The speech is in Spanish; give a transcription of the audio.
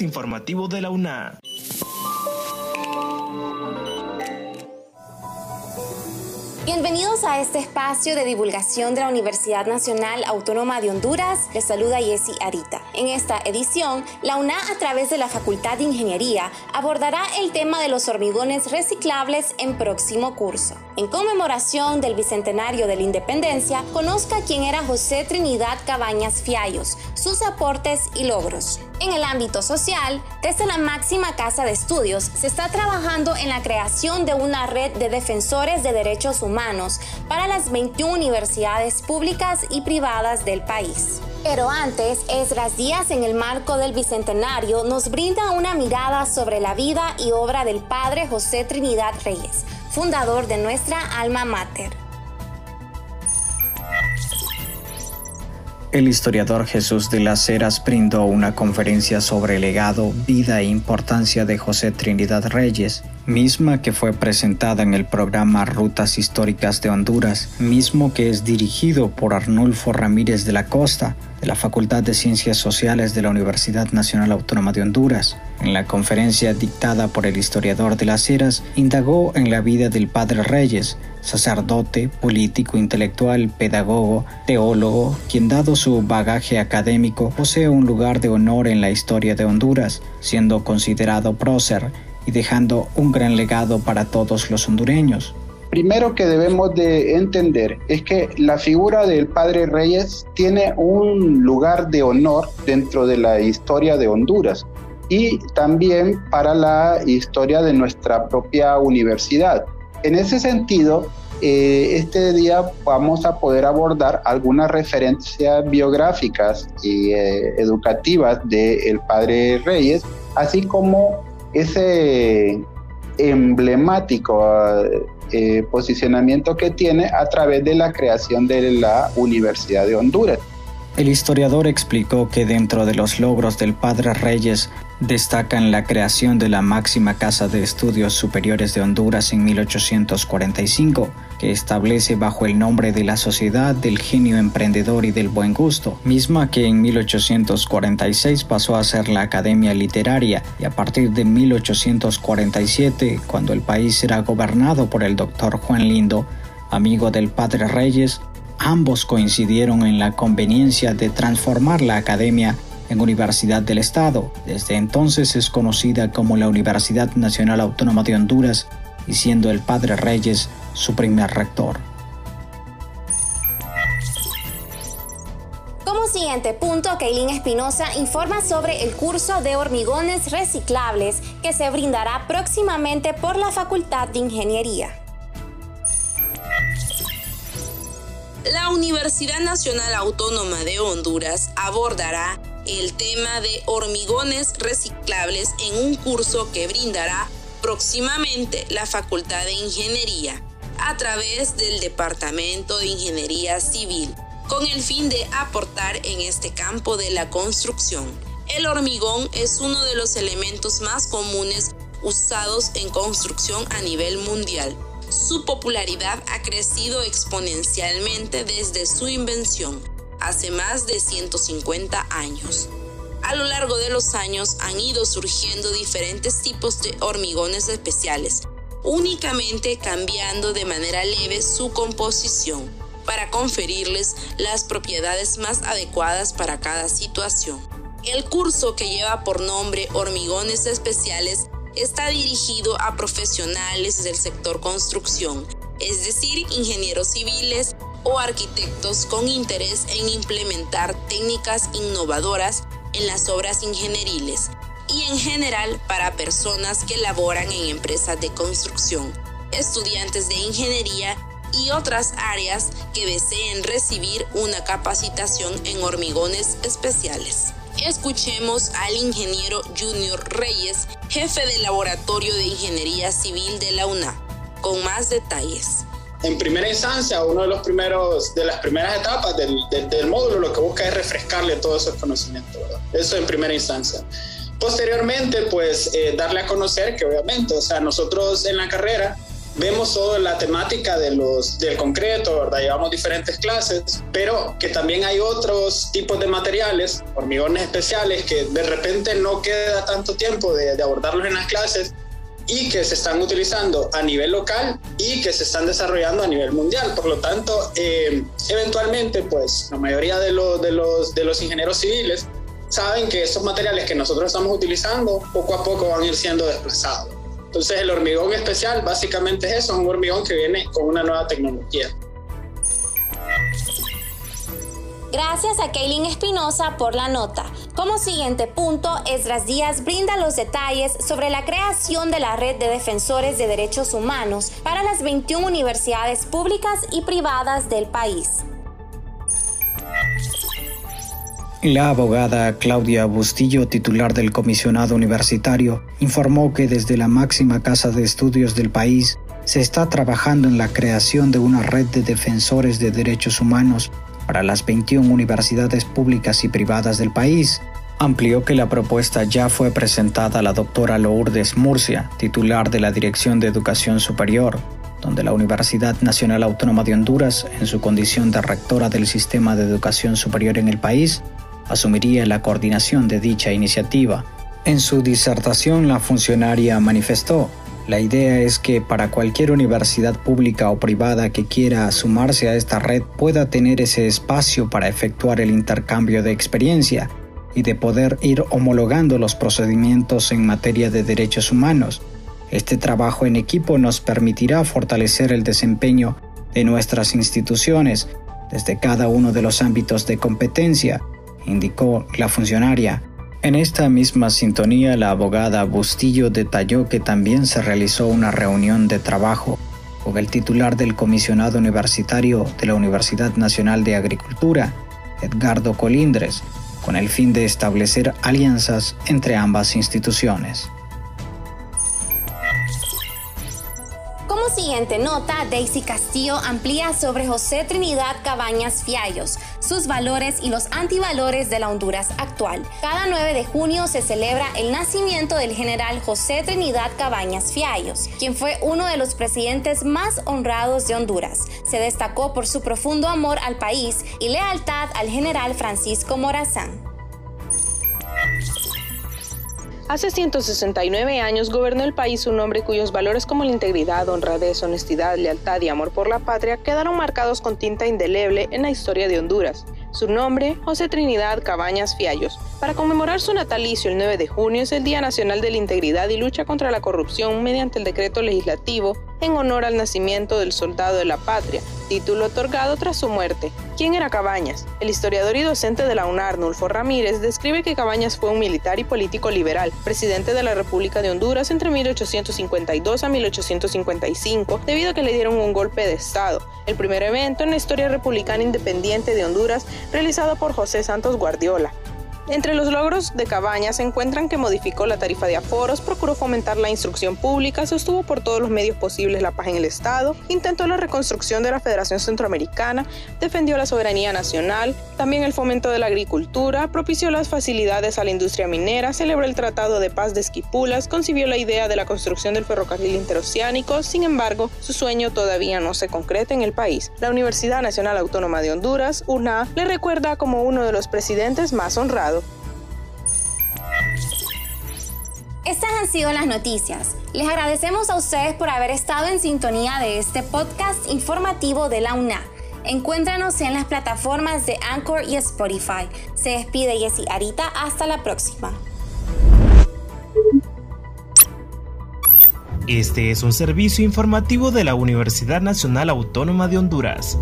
Informativo de la UNA. Bienvenidos a este espacio de divulgación de la Universidad Nacional Autónoma de Honduras. Les saluda Jessy Arita. En esta edición, la UNA a través de la Facultad de Ingeniería abordará el tema de los hormigones reciclables en próximo curso. En conmemoración del Bicentenario de la Independencia, conozca quién era José Trinidad Cabañas Fiallos, sus aportes y logros. En el ámbito social, desde la máxima casa de estudios se está trabajando en la creación de una red de defensores de derechos humanos para las 21 universidades públicas y privadas del país. Pero antes, Esdras Díaz en el marco del Bicentenario nos brinda una mirada sobre la vida y obra del padre José Trinidad Reyes, fundador de nuestra alma mater. El historiador Jesús de las Heras brindó una conferencia sobre el legado, vida e importancia de José Trinidad Reyes, misma que fue presentada en el programa Rutas Históricas de Honduras, mismo que es dirigido por Arnulfo Ramírez de la Costa, de la Facultad de Ciencias Sociales de la Universidad Nacional Autónoma de Honduras. En la conferencia dictada por el historiador de las Heras, indagó en la vida del padre Reyes, sacerdote, político, intelectual, pedagogo, teólogo, quien dado su bagaje académico posee un lugar de honor en la historia de Honduras, siendo considerado prócer y dejando un gran legado para todos los hondureños. Primero que debemos de entender es que la figura del padre Reyes tiene un lugar de honor dentro de la historia de Honduras y también para la historia de nuestra propia universidad. En ese sentido, eh, este día vamos a poder abordar algunas referencias biográficas y eh, educativas del padre Reyes, así como ese emblemático eh, posicionamiento que tiene a través de la creación de la Universidad de Honduras. El historiador explicó que dentro de los logros del padre Reyes destacan la creación de la máxima Casa de Estudios Superiores de Honduras en 1845, que establece bajo el nombre de la Sociedad del Genio Emprendedor y del Buen Gusto, misma que en 1846 pasó a ser la Academia Literaria y a partir de 1847, cuando el país era gobernado por el doctor Juan Lindo, amigo del padre Reyes, Ambos coincidieron en la conveniencia de transformar la academia en Universidad del Estado. Desde entonces es conocida como la Universidad Nacional Autónoma de Honduras y siendo el Padre Reyes su primer rector. Como siguiente punto, Kaylin Espinosa informa sobre el curso de hormigones reciclables que se brindará próximamente por la Facultad de Ingeniería. Universidad Nacional Autónoma de Honduras abordará el tema de hormigones reciclables en un curso que brindará próximamente la Facultad de Ingeniería a través del Departamento de Ingeniería Civil, con el fin de aportar en este campo de la construcción. El hormigón es uno de los elementos más comunes usados en construcción a nivel mundial su popularidad ha crecido exponencialmente desde su invención, hace más de 150 años. A lo largo de los años han ido surgiendo diferentes tipos de hormigones especiales, únicamente cambiando de manera leve su composición para conferirles las propiedades más adecuadas para cada situación. El curso que lleva por nombre Hormigones Especiales está dirigido a profesionales del sector construcción, es decir, ingenieros civiles o arquitectos con interés en implementar técnicas innovadoras en las obras ingenieriles y en general para personas que laboran en empresas de construcción, estudiantes de ingeniería y otras áreas que deseen recibir una capacitación en hormigones especiales. Escuchemos al ingeniero Junior Reyes, jefe del Laboratorio de Ingeniería Civil de la UNA, con más detalles. En primera instancia, uno de los primeros, de las primeras etapas del, módulo lo que busca es refrescarle todos esos conocimientos, Eso en primera instancia. Posteriormente, pues, eh, darle a conocer que obviamente, o sea, nosotros en la carrera vemos toda la temática de los, del concreto, ¿verdad? Llevamos diferentes clases, pero que también hay otros tipos de materiales, hormigones especiales, que de repente no queda tanto tiempo de, de abordarlos en las clases y que se están utilizando a nivel local y que se están desarrollando a nivel mundial. Por lo tanto, eh, eventualmente, pues la mayoría de, los de, los, de los ingenieros civiles saben que esos materiales que nosotros estamos utilizando poco a poco van a ir siendo desplazados. Entonces el hormigón especial básicamente es eso, un hormigón que viene con una nueva tecnología. Gracias a Kaylin Espinosa por la nota. Como siguiente punto, Esdras Díaz brinda los detalles sobre la creación de la red de defensores de derechos humanos para las 21 universidades públicas y privadas del país. La abogada Claudia Bustillo, titular del comisionado universitario, informó que desde la máxima casa de estudios del país se está trabajando en la creación de una red de defensores de derechos humanos para las 21 universidades públicas y privadas del país. Amplió que la propuesta ya fue presentada a la doctora Lourdes Murcia, titular de la Dirección de Educación Superior, donde la Universidad Nacional Autónoma de Honduras, en su condición de rectora del sistema de educación superior en el país, asumiría la coordinación de dicha iniciativa. En su disertación, la funcionaria manifestó, la idea es que para cualquier universidad pública o privada que quiera sumarse a esta red pueda tener ese espacio para efectuar el intercambio de experiencia y de poder ir homologando los procedimientos en materia de derechos humanos. Este trabajo en equipo nos permitirá fortalecer el desempeño de nuestras instituciones desde cada uno de los ámbitos de competencia indicó la funcionaria. En esta misma sintonía, la abogada Bustillo detalló que también se realizó una reunión de trabajo con el titular del comisionado universitario de la Universidad Nacional de Agricultura, Edgardo Colindres, con el fin de establecer alianzas entre ambas instituciones. Siguiente nota, Daisy Castillo amplía sobre José Trinidad Cabañas Fiallos, sus valores y los antivalores de la Honduras actual. Cada 9 de junio se celebra el nacimiento del general José Trinidad Cabañas Fiallos, quien fue uno de los presidentes más honrados de Honduras. Se destacó por su profundo amor al país y lealtad al general Francisco Morazán. Hace 169 años gobernó el país un hombre cuyos valores como la integridad, honradez, honestidad, lealtad y amor por la patria quedaron marcados con tinta indeleble en la historia de Honduras. Su nombre, José Trinidad Cabañas Fiallos. Para conmemorar su natalicio el 9 de junio es el Día Nacional de la Integridad y Lucha contra la Corrupción mediante el decreto legislativo en honor al nacimiento del soldado de la patria, título otorgado tras su muerte. ¿Quién era Cabañas? El historiador y docente de la UNAR, Nulfo Ramírez, describe que Cabañas fue un militar y político liberal, presidente de la República de Honduras entre 1852 a 1855, debido a que le dieron un golpe de Estado, el primer evento en la historia republicana independiente de Honduras realizado por José Santos Guardiola. Entre los logros de Cabañas se encuentran que modificó la tarifa de aforos, procuró fomentar la instrucción pública, sostuvo por todos los medios posibles la paz en el Estado, intentó la reconstrucción de la Federación Centroamericana, defendió la soberanía nacional, también el fomento de la agricultura, propició las facilidades a la industria minera, celebró el Tratado de Paz de Esquipulas, concibió la idea de la construcción del ferrocarril interoceánico, sin embargo, su sueño todavía no se concreta en el país. La Universidad Nacional Autónoma de Honduras, UNA, le recuerda como uno de los presidentes más honrados estas han sido las noticias. Les agradecemos a ustedes por haber estado en sintonía de este podcast informativo de la UNA. Encuéntranos en las plataformas de Anchor y Spotify. Se despide Jessy Arita. Hasta la próxima. Este es un servicio informativo de la Universidad Nacional Autónoma de Honduras.